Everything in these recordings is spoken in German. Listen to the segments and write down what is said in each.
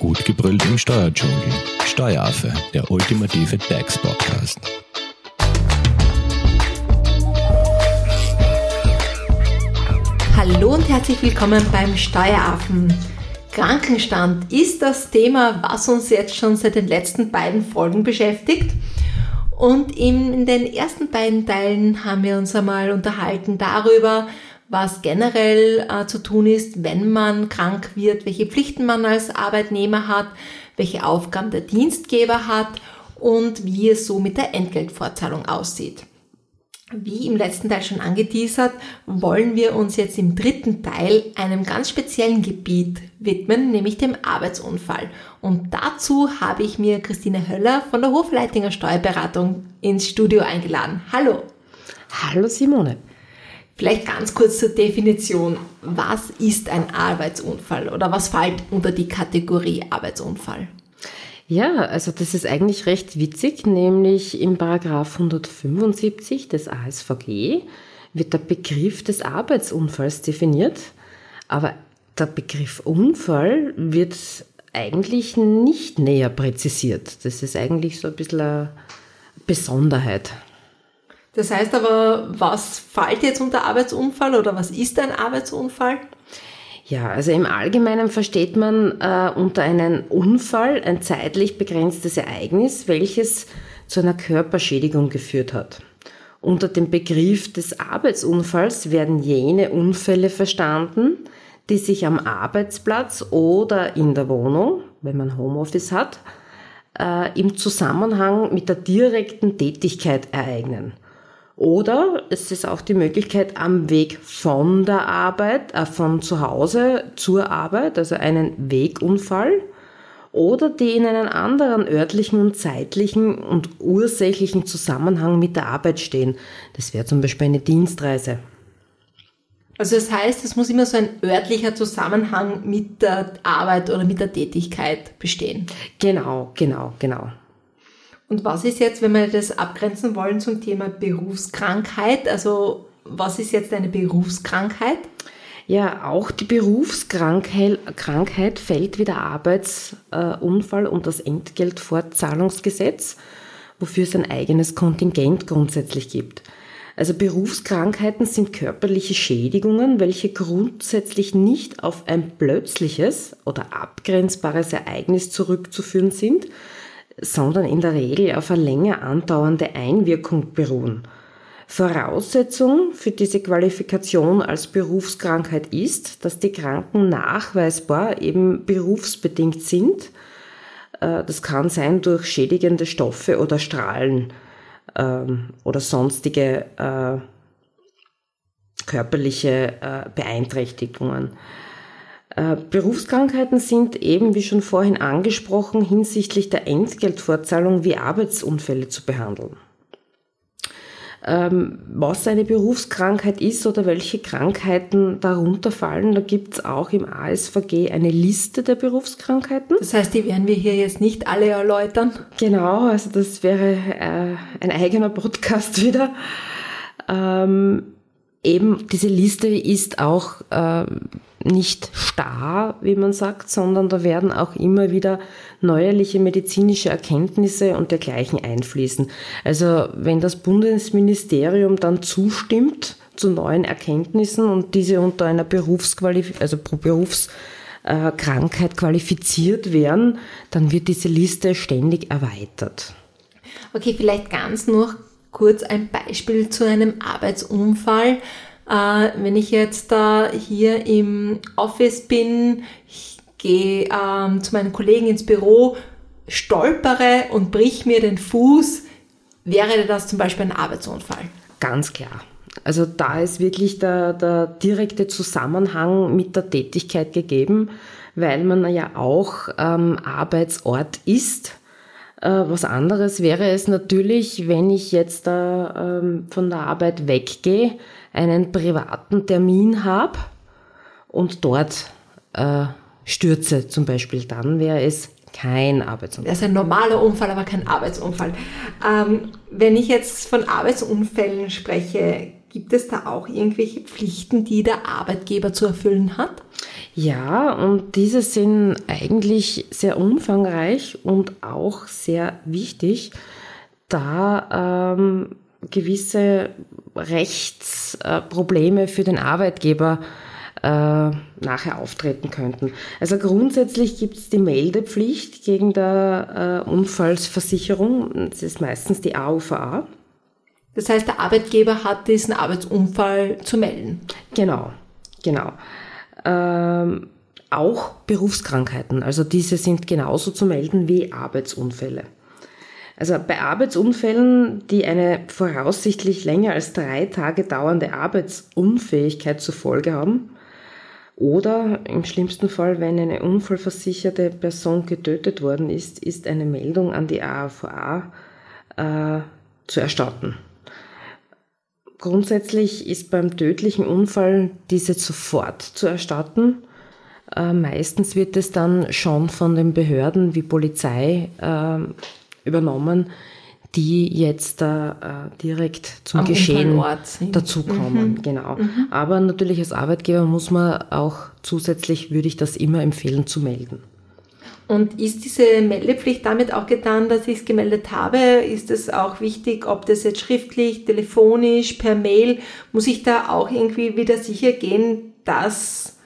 Gut gebrüllt im Steuerdschungel. Steueraffe, der ultimative DAX-Podcast. Hallo und herzlich willkommen beim Steueraffen. Krankenstand ist das Thema, was uns jetzt schon seit den letzten beiden Folgen beschäftigt. Und in den ersten beiden Teilen haben wir uns einmal unterhalten darüber, was generell äh, zu tun ist, wenn man krank wird, welche Pflichten man als Arbeitnehmer hat, welche Aufgaben der Dienstgeber hat und wie es so mit der Entgeltfortzahlung aussieht. Wie im letzten Teil schon angeteasert, wollen wir uns jetzt im dritten Teil einem ganz speziellen Gebiet widmen, nämlich dem Arbeitsunfall. Und dazu habe ich mir Christine Höller von der Hofleitinger Steuerberatung ins Studio eingeladen. Hallo. Hallo Simone. Vielleicht ganz kurz zur Definition. Was ist ein Arbeitsunfall oder was fällt unter die Kategorie Arbeitsunfall? Ja, also das ist eigentlich recht witzig, nämlich im Paragraph 175 des ASVG wird der Begriff des Arbeitsunfalls definiert, aber der Begriff Unfall wird eigentlich nicht näher präzisiert. Das ist eigentlich so ein bisschen eine Besonderheit. Das heißt aber, was fällt jetzt unter Arbeitsunfall oder was ist ein Arbeitsunfall? Ja, also im Allgemeinen versteht man äh, unter einem Unfall ein zeitlich begrenztes Ereignis, welches zu einer Körperschädigung geführt hat. Unter dem Begriff des Arbeitsunfalls werden jene Unfälle verstanden, die sich am Arbeitsplatz oder in der Wohnung, wenn man Homeoffice hat, äh, im Zusammenhang mit der direkten Tätigkeit ereignen. Oder es ist auch die Möglichkeit am Weg von der Arbeit, äh, von zu Hause zur Arbeit, also einen Wegunfall. Oder die in einem anderen örtlichen und zeitlichen und ursächlichen Zusammenhang mit der Arbeit stehen. Das wäre zum Beispiel eine Dienstreise. Also das heißt, es muss immer so ein örtlicher Zusammenhang mit der Arbeit oder mit der Tätigkeit bestehen. Genau, genau, genau. Und was ist jetzt, wenn wir das abgrenzen wollen zum Thema Berufskrankheit? Also was ist jetzt eine Berufskrankheit? Ja, auch die Berufskrankheit fällt wie der Arbeitsunfall und das Entgeltfortzahlungsgesetz, wofür es ein eigenes Kontingent grundsätzlich gibt. Also Berufskrankheiten sind körperliche Schädigungen, welche grundsätzlich nicht auf ein plötzliches oder abgrenzbares Ereignis zurückzuführen sind, sondern in der Regel auf eine länger andauernde Einwirkung beruhen. Voraussetzung für diese Qualifikation als Berufskrankheit ist, dass die Kranken nachweisbar eben berufsbedingt sind. Äh, das kann sein durch schädigende Stoffe oder Strahlen ähm, oder sonstige äh, körperliche äh, Beeinträchtigungen. Äh, Berufskrankheiten sind eben, wie schon vorhin angesprochen, hinsichtlich der Entgeltfortzahlung wie Arbeitsunfälle zu behandeln. Ähm, was eine Berufskrankheit ist oder welche Krankheiten darunter fallen, da gibt es auch im ASVG eine Liste der Berufskrankheiten. Das heißt, die werden wir hier jetzt nicht alle erläutern. Genau, also das wäre äh, ein eigener Podcast wieder. Ähm, eben diese Liste ist auch äh, nicht starr, wie man sagt, sondern da werden auch immer wieder neuerliche medizinische Erkenntnisse und dergleichen einfließen. Also wenn das Bundesministerium dann zustimmt zu neuen Erkenntnissen und diese unter einer Berufsqualif also Berufskrankheit qualifiziert werden, dann wird diese Liste ständig erweitert. Okay, vielleicht ganz noch kurz ein Beispiel zu einem Arbeitsunfall. Äh, wenn ich jetzt da hier im Office bin, ich gehe ähm, zu meinen Kollegen ins Büro, stolpere und brich mir den Fuß, wäre das zum Beispiel ein Arbeitsunfall? Ganz klar. Also da ist wirklich der, der direkte Zusammenhang mit der Tätigkeit gegeben, weil man ja auch ähm, Arbeitsort ist. Äh, was anderes wäre es natürlich, wenn ich jetzt da ähm, von der Arbeit weggehe, einen privaten Termin habe und dort äh, stürze zum Beispiel, dann wäre es kein Arbeitsunfall. Das ist ein normaler Unfall, aber kein Arbeitsunfall. Ähm, wenn ich jetzt von Arbeitsunfällen spreche, gibt es da auch irgendwelche Pflichten, die der Arbeitgeber zu erfüllen hat? Ja, und diese sind eigentlich sehr umfangreich und auch sehr wichtig, da ähm, gewisse Rechtsprobleme für den Arbeitgeber äh, nachher auftreten könnten. Also grundsätzlich gibt es die Meldepflicht gegen der äh, Unfallsversicherung. Das ist meistens die AUVA. Das heißt, der Arbeitgeber hat diesen Arbeitsunfall zu melden. Genau, genau. Ähm, auch Berufskrankheiten, also diese sind genauso zu melden wie Arbeitsunfälle. Also bei Arbeitsunfällen, die eine voraussichtlich länger als drei Tage dauernde Arbeitsunfähigkeit zur Folge haben, oder im schlimmsten Fall, wenn eine unfallversicherte Person getötet worden ist, ist eine Meldung an die AVA äh, zu erstatten. Grundsätzlich ist beim tödlichen Unfall diese sofort zu erstatten. Äh, meistens wird es dann schon von den Behörden wie Polizei äh, übernommen, die jetzt da äh, direkt zum Am Geschehen dazukommen. Mhm. Genau. Mhm. Aber natürlich als Arbeitgeber muss man auch zusätzlich, würde ich das immer empfehlen, zu melden. Und ist diese Meldepflicht damit auch getan, dass ich es gemeldet habe? Ist es auch wichtig, ob das jetzt schriftlich, telefonisch, per Mail? Muss ich da auch irgendwie wieder sicher gehen, dass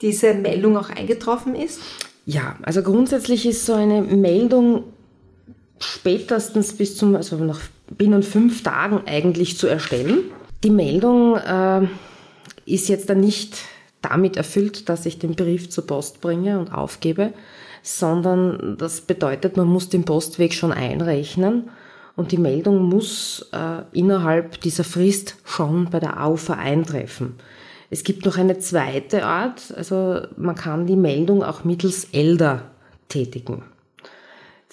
diese Meldung auch eingetroffen ist? Ja, also grundsätzlich ist so eine Meldung spätestens bis zum, also nach binnen fünf Tagen eigentlich zu erstellen. Die Meldung äh, ist jetzt dann nicht damit erfüllt, dass ich den Brief zur Post bringe und aufgebe, sondern das bedeutet, man muss den Postweg schon einrechnen und die Meldung muss äh, innerhalb dieser Frist schon bei der AUFA eintreffen. Es gibt noch eine zweite Art, also man kann die Meldung auch mittels ELDA tätigen.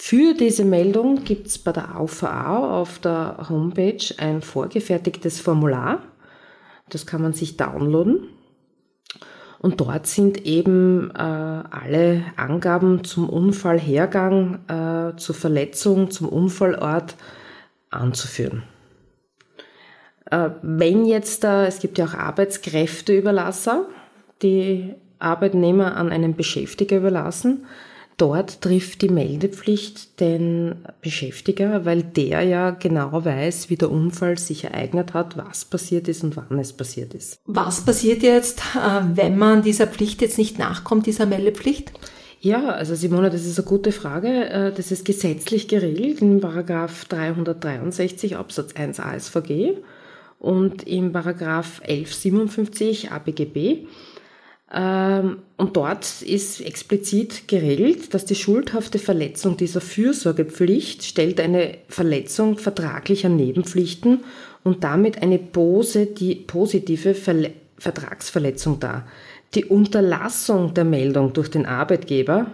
Für diese Meldung gibt es bei der AUVA auf der Homepage ein vorgefertigtes Formular. Das kann man sich downloaden. Und dort sind eben äh, alle Angaben zum Unfallhergang, äh, zur Verletzung, zum Unfallort anzuführen. Äh, wenn jetzt da, es gibt ja auch Arbeitskräfteüberlasser, die Arbeitnehmer an einen Beschäftiger überlassen, Dort trifft die Meldepflicht den Beschäftiger, weil der ja genau weiß, wie der Unfall sich ereignet hat, was passiert ist und wann es passiert ist. Was passiert jetzt, äh, wenn man dieser Pflicht jetzt nicht nachkommt, dieser Meldepflicht? Ja, also Simone, das ist eine gute Frage. Äh, das ist gesetzlich geregelt in Paragraph 363 Absatz 1 ASVG und im Paragraph 1157 ABGB. Ähm, und dort ist explizit geregelt, dass die schuldhafte Verletzung dieser Fürsorgepflicht stellt eine Verletzung vertraglicher Nebenpflichten und damit eine positive Vertragsverletzung dar. Die Unterlassung der Meldung durch den Arbeitgeber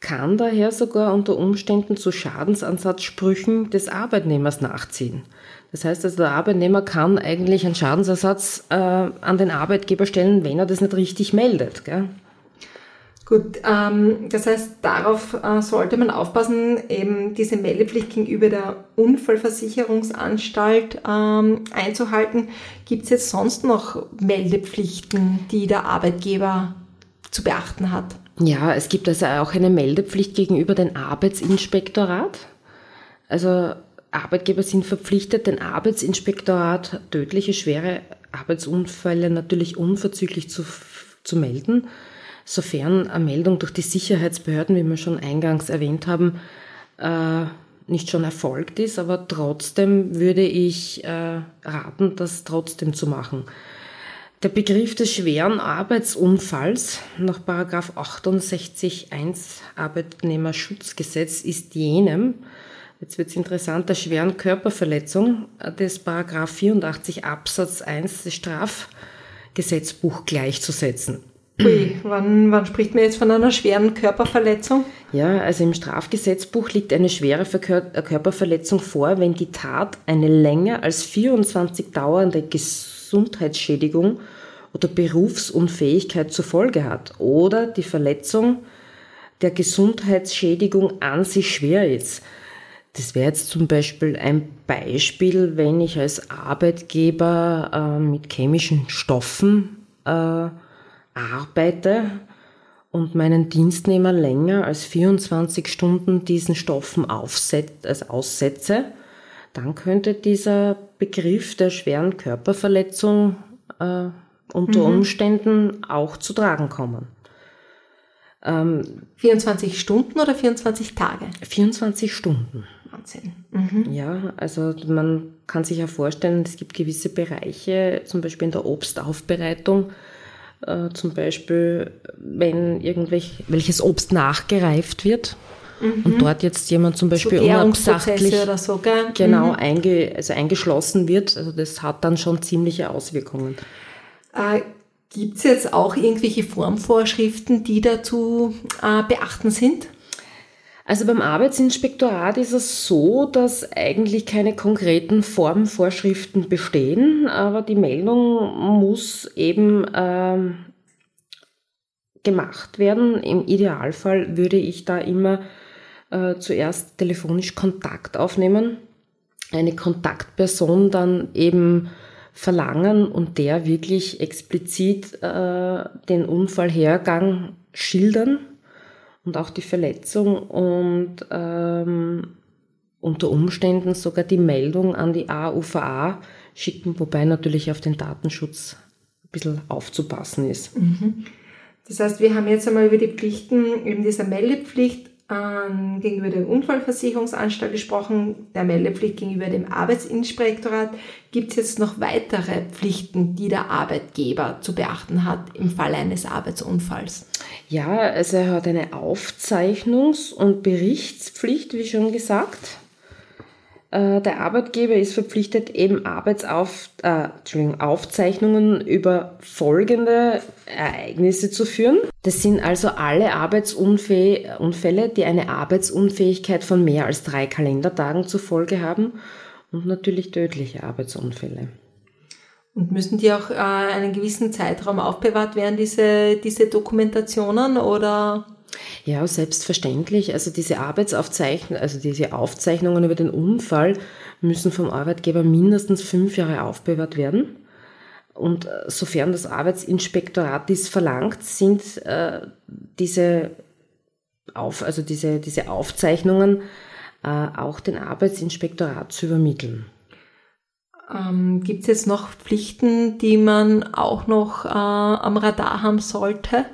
kann daher sogar unter Umständen zu Schadensansatzsprüchen des Arbeitnehmers nachziehen. Das heißt also, der Arbeitnehmer kann eigentlich einen Schadensersatz äh, an den Arbeitgeber stellen, wenn er das nicht richtig meldet. Gell? Gut, ähm, das heißt, darauf äh, sollte man aufpassen, eben diese Meldepflicht gegenüber der Unfallversicherungsanstalt ähm, einzuhalten. Gibt es jetzt sonst noch Meldepflichten, die der Arbeitgeber zu beachten hat? Ja, es gibt also auch eine Meldepflicht gegenüber dem Arbeitsinspektorat. Also Arbeitgeber sind verpflichtet, den Arbeitsinspektorat tödliche, schwere Arbeitsunfälle natürlich unverzüglich zu, zu melden, sofern eine Meldung durch die Sicherheitsbehörden, wie wir schon eingangs erwähnt haben, äh, nicht schon erfolgt ist, aber trotzdem würde ich äh, raten, das trotzdem zu machen. Der Begriff des schweren Arbeitsunfalls nach 68 1 Arbeitnehmerschutzgesetz ist jenem, Jetzt wird es interessant, der schweren Körperverletzung des Paragraph 84 Absatz 1 des Strafgesetzbuch gleichzusetzen. Ui, wann, wann spricht man jetzt von einer schweren Körperverletzung? Ja, also im Strafgesetzbuch liegt eine schwere Körperverletzung vor, wenn die Tat eine länger als 24 dauernde Gesundheitsschädigung oder Berufsunfähigkeit zur Folge hat oder die Verletzung der Gesundheitsschädigung an sich schwer ist. Das wäre jetzt zum Beispiel ein Beispiel, wenn ich als Arbeitgeber äh, mit chemischen Stoffen äh, arbeite und meinen Dienstnehmer länger als 24 Stunden diesen Stoffen aufset also aussetze, dann könnte dieser Begriff der schweren Körperverletzung äh, unter mhm. Umständen auch zu tragen kommen. Ähm, 24 Stunden oder 24 Tage? 24 Stunden. Wahnsinn. Mhm. Ja, also man kann sich ja vorstellen, es gibt gewisse Bereiche, zum Beispiel in der Obstaufbereitung, äh, zum Beispiel, wenn irgendwelch, welches Obst nachgereift wird mhm. und dort jetzt jemand zum Beispiel so unabsichtlich oder so, genau mhm. einge, also eingeschlossen wird, also das hat dann schon ziemliche Auswirkungen. Äh, Gibt es jetzt auch irgendwelche Formvorschriften, die dazu äh, beachten sind? Also beim Arbeitsinspektorat ist es so, dass eigentlich keine konkreten Formvorschriften bestehen, aber die Meldung muss eben ähm, gemacht werden. Im Idealfall würde ich da immer äh, zuerst telefonisch Kontakt aufnehmen, eine Kontaktperson dann eben verlangen und der wirklich explizit äh, den Unfallhergang schildern und auch die Verletzung und ähm, unter Umständen sogar die Meldung an die AUVA schicken, wobei natürlich auf den Datenschutz ein bisschen aufzupassen ist. Mhm. Das heißt, wir haben jetzt einmal über die Pflichten, eben dieser Meldepflicht ähm, gegenüber der Unfallversicherungsanstalt gesprochen, der Meldepflicht gegenüber dem Arbeitsinspektorat. Gibt es jetzt noch weitere Pflichten, die der Arbeitgeber zu beachten hat im Fall eines Arbeitsunfalls? Ja, also er hat eine Aufzeichnungs- und Berichtspflicht, wie schon gesagt. Äh, der Arbeitgeber ist verpflichtet, eben Arbeitsauf, äh, Aufzeichnungen über folgende Ereignisse zu führen. Das sind also alle Arbeitsunfälle, die eine Arbeitsunfähigkeit von mehr als drei Kalendertagen zur Folge haben und natürlich tödliche Arbeitsunfälle. Und müssen die auch äh, einen gewissen Zeitraum aufbewahrt werden, diese, diese Dokumentationen oder? Ja, selbstverständlich. Also diese Arbeitsaufzeichnungen, also diese Aufzeichnungen über den Unfall müssen vom Arbeitgeber mindestens fünf Jahre aufbewahrt werden. Und äh, sofern das Arbeitsinspektorat dies verlangt, sind äh, diese, auf, also diese, diese Aufzeichnungen äh, auch den Arbeitsinspektorat zu übermitteln. Ähm, Gibt es jetzt noch Pflichten, die man auch noch äh, am Radar haben sollte?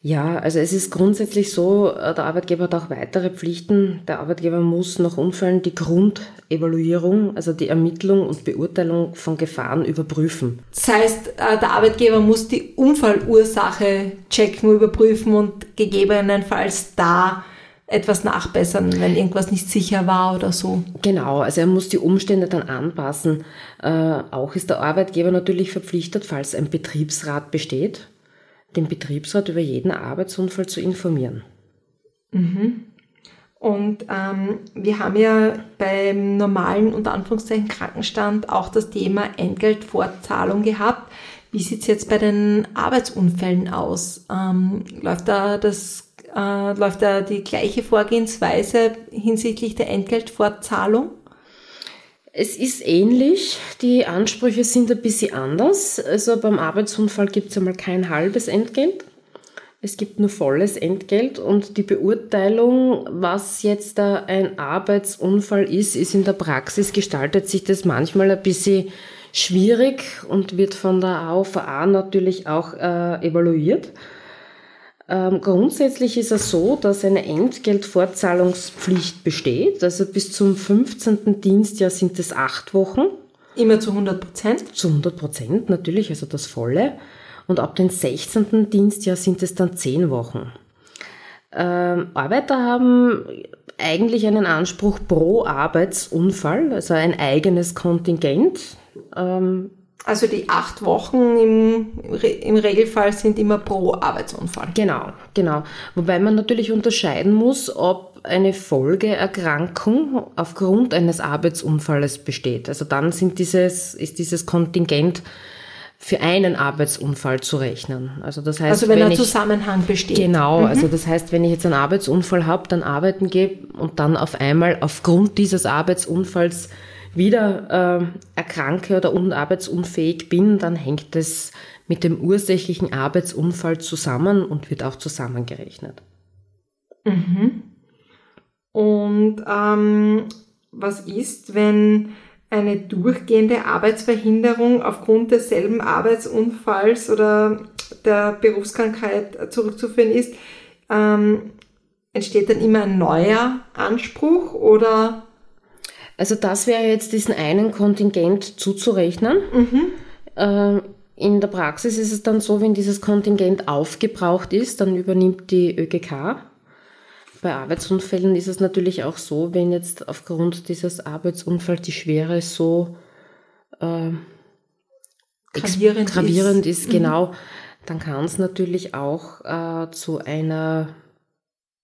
Ja, also es ist grundsätzlich so, äh, der Arbeitgeber hat auch weitere Pflichten. Der Arbeitgeber muss nach Unfällen die Grundevaluierung, also die Ermittlung und Beurteilung von Gefahren überprüfen. Das heißt, äh, der Arbeitgeber muss die Unfallursache checken, überprüfen und gegebenenfalls da etwas nachbessern, wenn irgendwas nicht sicher war oder so. Genau, also er muss die Umstände dann anpassen. Äh, auch ist der Arbeitgeber natürlich verpflichtet, falls ein Betriebsrat besteht, den Betriebsrat über jeden Arbeitsunfall zu informieren. Mhm. Und ähm, wir haben ja beim normalen, unter Anführungszeichen, Krankenstand auch das Thema Entgeltfortzahlung gehabt. Wie sieht es jetzt bei den Arbeitsunfällen aus? Ähm, läuft da das äh, läuft da die gleiche Vorgehensweise hinsichtlich der Entgeltfortzahlung? Es ist ähnlich, die Ansprüche sind ein bisschen anders. Also beim Arbeitsunfall gibt es einmal kein halbes Entgelt. Es gibt nur volles Entgelt und die Beurteilung, was jetzt ein Arbeitsunfall ist, ist in der Praxis gestaltet sich das manchmal ein bisschen schwierig und wird von der AOVA natürlich auch äh, evaluiert. Ähm, grundsätzlich ist es so, dass eine Entgeltfortzahlungspflicht besteht. Also bis zum 15. Dienstjahr sind es acht Wochen. Immer zu 100 Prozent? Zu 100 Prozent, natürlich, also das volle. Und ab dem 16. Dienstjahr sind es dann zehn Wochen. Ähm, Arbeiter haben eigentlich einen Anspruch pro Arbeitsunfall, also ein eigenes Kontingent. Ähm, also die acht Wochen im, im Regelfall sind immer pro Arbeitsunfall. Genau, genau. Wobei man natürlich unterscheiden muss, ob eine Folgeerkrankung aufgrund eines Arbeitsunfalles besteht. Also dann sind dieses, ist dieses Kontingent für einen Arbeitsunfall zu rechnen. Also das heißt, also wenn, wenn ein ich, Zusammenhang besteht. Genau, mhm. also das heißt, wenn ich jetzt einen Arbeitsunfall habe, dann arbeiten gehe und dann auf einmal aufgrund dieses Arbeitsunfalls wieder äh, erkranke oder unarbeitsunfähig bin, dann hängt es mit dem ursächlichen Arbeitsunfall zusammen und wird auch zusammengerechnet. Mhm. Und ähm, was ist, wenn eine durchgehende Arbeitsverhinderung aufgrund desselben Arbeitsunfalls oder der Berufskrankheit zurückzuführen ist? Ähm, entsteht dann immer ein neuer Anspruch oder? Also das wäre jetzt diesen einen Kontingent zuzurechnen. Mhm. Äh, in der Praxis ist es dann so, wenn dieses Kontingent aufgebraucht ist, dann übernimmt die ÖGK. Bei Arbeitsunfällen ist es natürlich auch so, wenn jetzt aufgrund dieses Arbeitsunfalls die Schwere so äh, gravierend, gravierend ist, ist mhm. genau, dann kann es natürlich auch äh, zu einer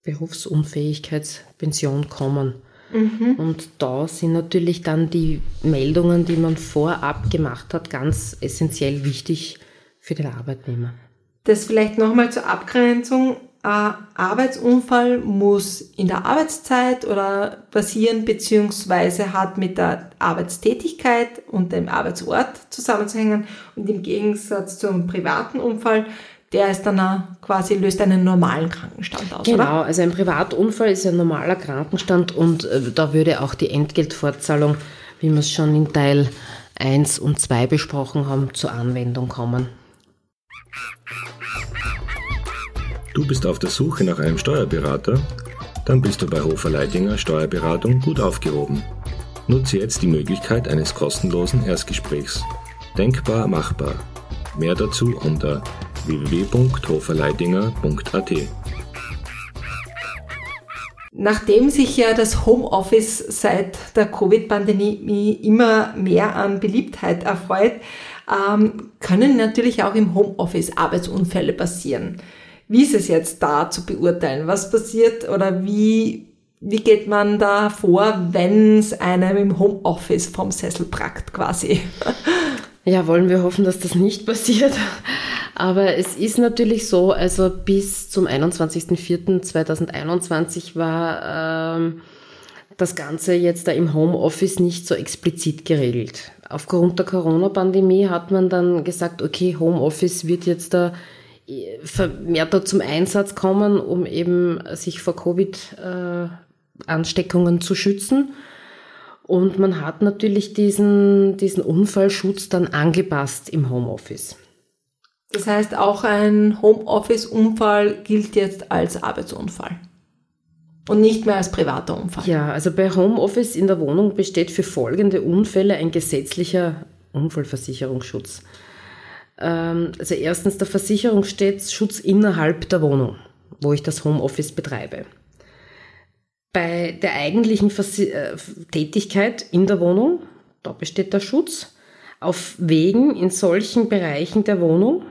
Berufsunfähigkeitspension kommen. Mhm. Und da sind natürlich dann die Meldungen, die man vorab gemacht hat, ganz essentiell wichtig für den Arbeitnehmer. Das vielleicht nochmal zur Abgrenzung. Ein Arbeitsunfall muss in der Arbeitszeit oder passieren, beziehungsweise hat mit der Arbeitstätigkeit und dem Arbeitsort zusammenzuhängen. Und im Gegensatz zum privaten Unfall der ist dann auch quasi löst einen normalen Krankenstand aus. Genau, oder? also ein Privatunfall ist ein normaler Krankenstand und äh, da würde auch die Entgeltfortzahlung, wie wir es schon in Teil 1 und 2 besprochen haben, zur Anwendung kommen. Du bist auf der Suche nach einem Steuerberater? Dann bist du bei Hofer Leidinger Steuerberatung gut aufgehoben. Nutze jetzt die Möglichkeit eines kostenlosen Erstgesprächs. Denkbar machbar. Mehr dazu unter www.hoferleidinger.at. Nachdem sich ja das Homeoffice seit der Covid-Pandemie immer mehr an Beliebtheit erfreut, ähm, können natürlich auch im Homeoffice Arbeitsunfälle passieren. Wie ist es jetzt da zu beurteilen? Was passiert oder wie, wie geht man da vor, wenn es einem im Homeoffice vom Sessel prackt quasi? Ja, wollen wir hoffen, dass das nicht passiert. Aber es ist natürlich so, also bis zum 21.04.2021 war ähm, das Ganze jetzt da im Homeoffice nicht so explizit geregelt. Aufgrund der Corona-Pandemie hat man dann gesagt, okay, Homeoffice wird jetzt da äh, vermehrter zum Einsatz kommen, um eben sich vor Covid-Ansteckungen äh, zu schützen. Und man hat natürlich diesen, diesen Unfallschutz dann angepasst im Homeoffice. Das heißt, auch ein Homeoffice-Unfall gilt jetzt als Arbeitsunfall. Und nicht mehr als privater Unfall. Ja, also bei Homeoffice in der Wohnung besteht für folgende Unfälle ein gesetzlicher Unfallversicherungsschutz. Ähm, also erstens der Versicherungsschutz innerhalb der Wohnung, wo ich das Homeoffice betreibe. Bei der eigentlichen äh, Tätigkeit in der Wohnung, da besteht der Schutz. Auf Wegen in solchen Bereichen der Wohnung,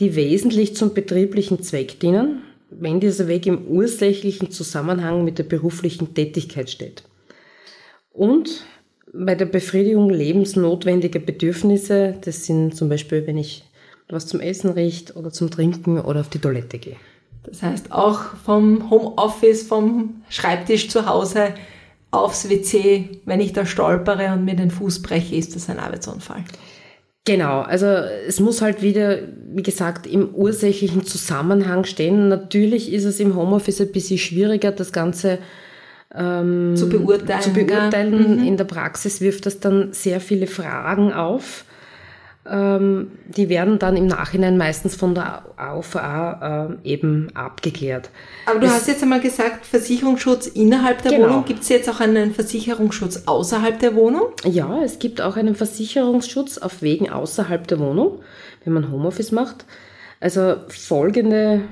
die wesentlich zum betrieblichen Zweck dienen, wenn dieser Weg im ursächlichen Zusammenhang mit der beruflichen Tätigkeit steht. Und bei der Befriedigung lebensnotwendiger Bedürfnisse, das sind zum Beispiel, wenn ich was zum Essen riecht oder zum Trinken oder auf die Toilette gehe. Das heißt, auch vom Homeoffice, vom Schreibtisch zu Hause aufs WC, wenn ich da stolpere und mir den Fuß breche, ist das ein Arbeitsunfall. Genau, also es muss halt wieder, wie gesagt, im ursächlichen Zusammenhang stehen. Natürlich ist es im Homeoffice ein bisschen schwieriger, das Ganze ähm, zu beurteilen. Zu beurteilen. Mhm. In der Praxis wirft das dann sehr viele Fragen auf. Ähm, die werden dann im Nachhinein meistens von der AOVA äh, eben abgeklärt. Aber du es, hast jetzt einmal gesagt, Versicherungsschutz innerhalb der genau. Wohnung. Gibt es jetzt auch einen Versicherungsschutz außerhalb der Wohnung? Ja, es gibt auch einen Versicherungsschutz auf Wegen außerhalb der Wohnung, wenn man Homeoffice macht. Also folgende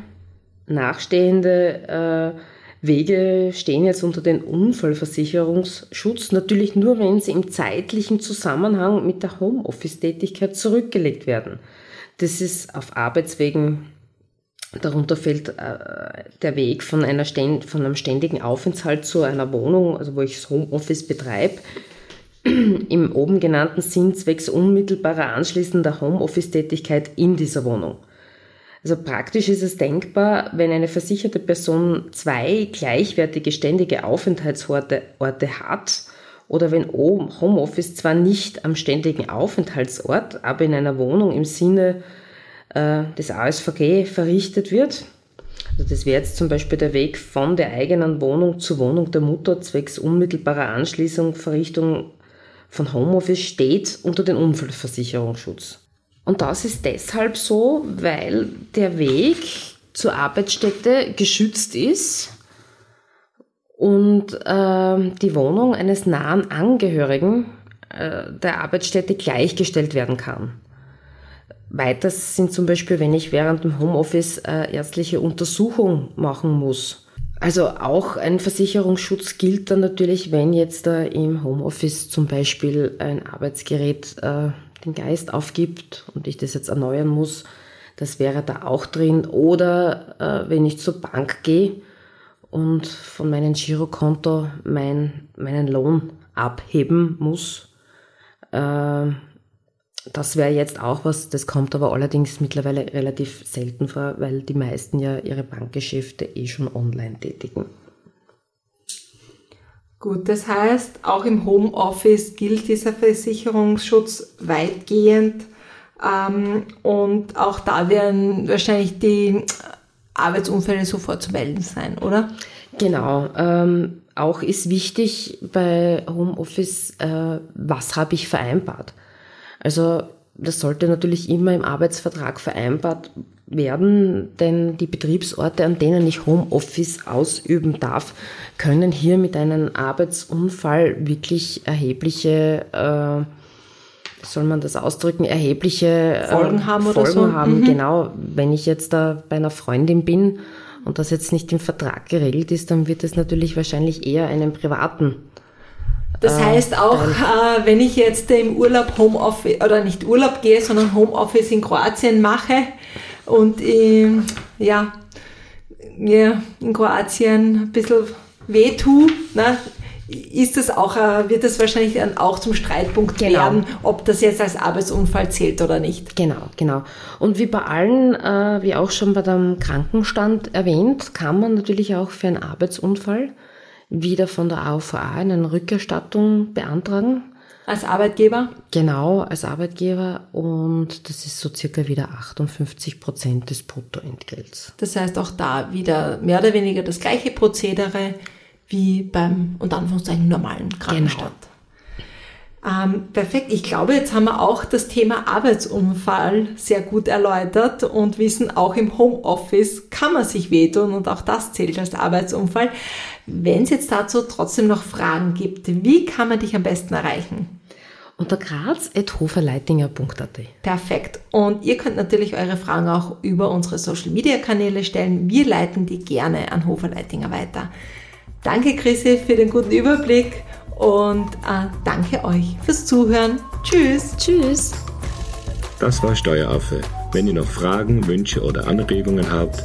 nachstehende äh, Wege stehen jetzt unter den Unfallversicherungsschutz, natürlich nur, wenn sie im zeitlichen Zusammenhang mit der Homeoffice-Tätigkeit zurückgelegt werden. Das ist auf Arbeitswegen, darunter fällt äh, der Weg von, einer von einem ständigen Aufenthalt zu einer Wohnung, also wo ich das Homeoffice betreibe, im oben genannten Sinn zwecks unmittelbarer anschließender Homeoffice-Tätigkeit in dieser Wohnung. Also praktisch ist es denkbar, wenn eine versicherte Person zwei gleichwertige ständige Aufenthaltsorte Orte hat oder wenn Homeoffice zwar nicht am ständigen Aufenthaltsort, aber in einer Wohnung im Sinne äh, des ASVG verrichtet wird. Also das wäre jetzt zum Beispiel der Weg von der eigenen Wohnung zur Wohnung der Mutter zwecks unmittelbarer Anschließung, Verrichtung von Homeoffice steht unter den Unfallversicherungsschutz. Und das ist deshalb so, weil der Weg zur Arbeitsstätte geschützt ist und äh, die Wohnung eines nahen Angehörigen äh, der Arbeitsstätte gleichgestellt werden kann. Weiters sind zum Beispiel, wenn ich während dem Homeoffice äh, ärztliche Untersuchung machen muss. Also auch ein Versicherungsschutz gilt dann natürlich, wenn jetzt äh, im Homeoffice zum Beispiel ein Arbeitsgerät äh, den Geist aufgibt und ich das jetzt erneuern muss. Das wäre da auch drin. Oder äh, wenn ich zur Bank gehe und von meinem Girokonto mein, meinen Lohn abheben muss. Äh, das wäre jetzt auch was, das kommt aber allerdings mittlerweile relativ selten vor, weil die meisten ja ihre Bankgeschäfte eh schon online tätigen. Gut, das heißt, auch im Homeoffice gilt dieser Versicherungsschutz weitgehend ähm, und auch da werden wahrscheinlich die Arbeitsunfälle sofort zu melden sein, oder? Genau. Ähm, auch ist wichtig bei Homeoffice, äh, was habe ich vereinbart? Also das sollte natürlich immer im Arbeitsvertrag vereinbart werden, denn die Betriebsorte, an denen ich Homeoffice ausüben darf, können hier mit einem Arbeitsunfall wirklich erhebliche, äh, soll man das ausdrücken, erhebliche äh, Folgen haben Folgen oder so. haben. Mhm. Genau, wenn ich jetzt da bei einer Freundin bin und das jetzt nicht im Vertrag geregelt ist, dann wird es natürlich wahrscheinlich eher einen privaten das äh, heißt auch, äh, wenn ich jetzt im Urlaub Homeoffice oder nicht Urlaub gehe, sondern Homeoffice in Kroatien mache und ähm, ja, mir in Kroatien ein bisschen weh tue, ne, ist das auch, äh, wird das wahrscheinlich dann auch zum Streitpunkt genau. werden, ob das jetzt als Arbeitsunfall zählt oder nicht. Genau, genau. Und wie bei allen, äh, wie auch schon bei dem Krankenstand erwähnt, kann man natürlich auch für einen Arbeitsunfall wieder von der AOVA eine Rückerstattung beantragen. Als Arbeitgeber? Genau, als Arbeitgeber und das ist so circa wieder 58 Prozent des Bruttoentgelts. Das heißt auch da wieder mehr oder weniger das gleiche Prozedere wie beim, unter Anführungszeichen, normalen Krankenstand. Genau. Ähm, perfekt. Ich glaube, jetzt haben wir auch das Thema Arbeitsunfall sehr gut erläutert und wissen, auch im Homeoffice kann man sich wehtun und auch das zählt als Arbeitsunfall. Wenn es jetzt dazu trotzdem noch Fragen gibt, wie kann man dich am besten erreichen? Unter graz.hoferleitinger.at. Perfekt. Und ihr könnt natürlich eure Fragen auch über unsere Social Media Kanäle stellen. Wir leiten die gerne an Hoferleitinger weiter. Danke, Chrissy, für den guten Überblick und äh, danke euch fürs Zuhören. Tschüss. Tschüss. Das war Steueraffe. Wenn ihr noch Fragen, Wünsche oder Anregungen habt,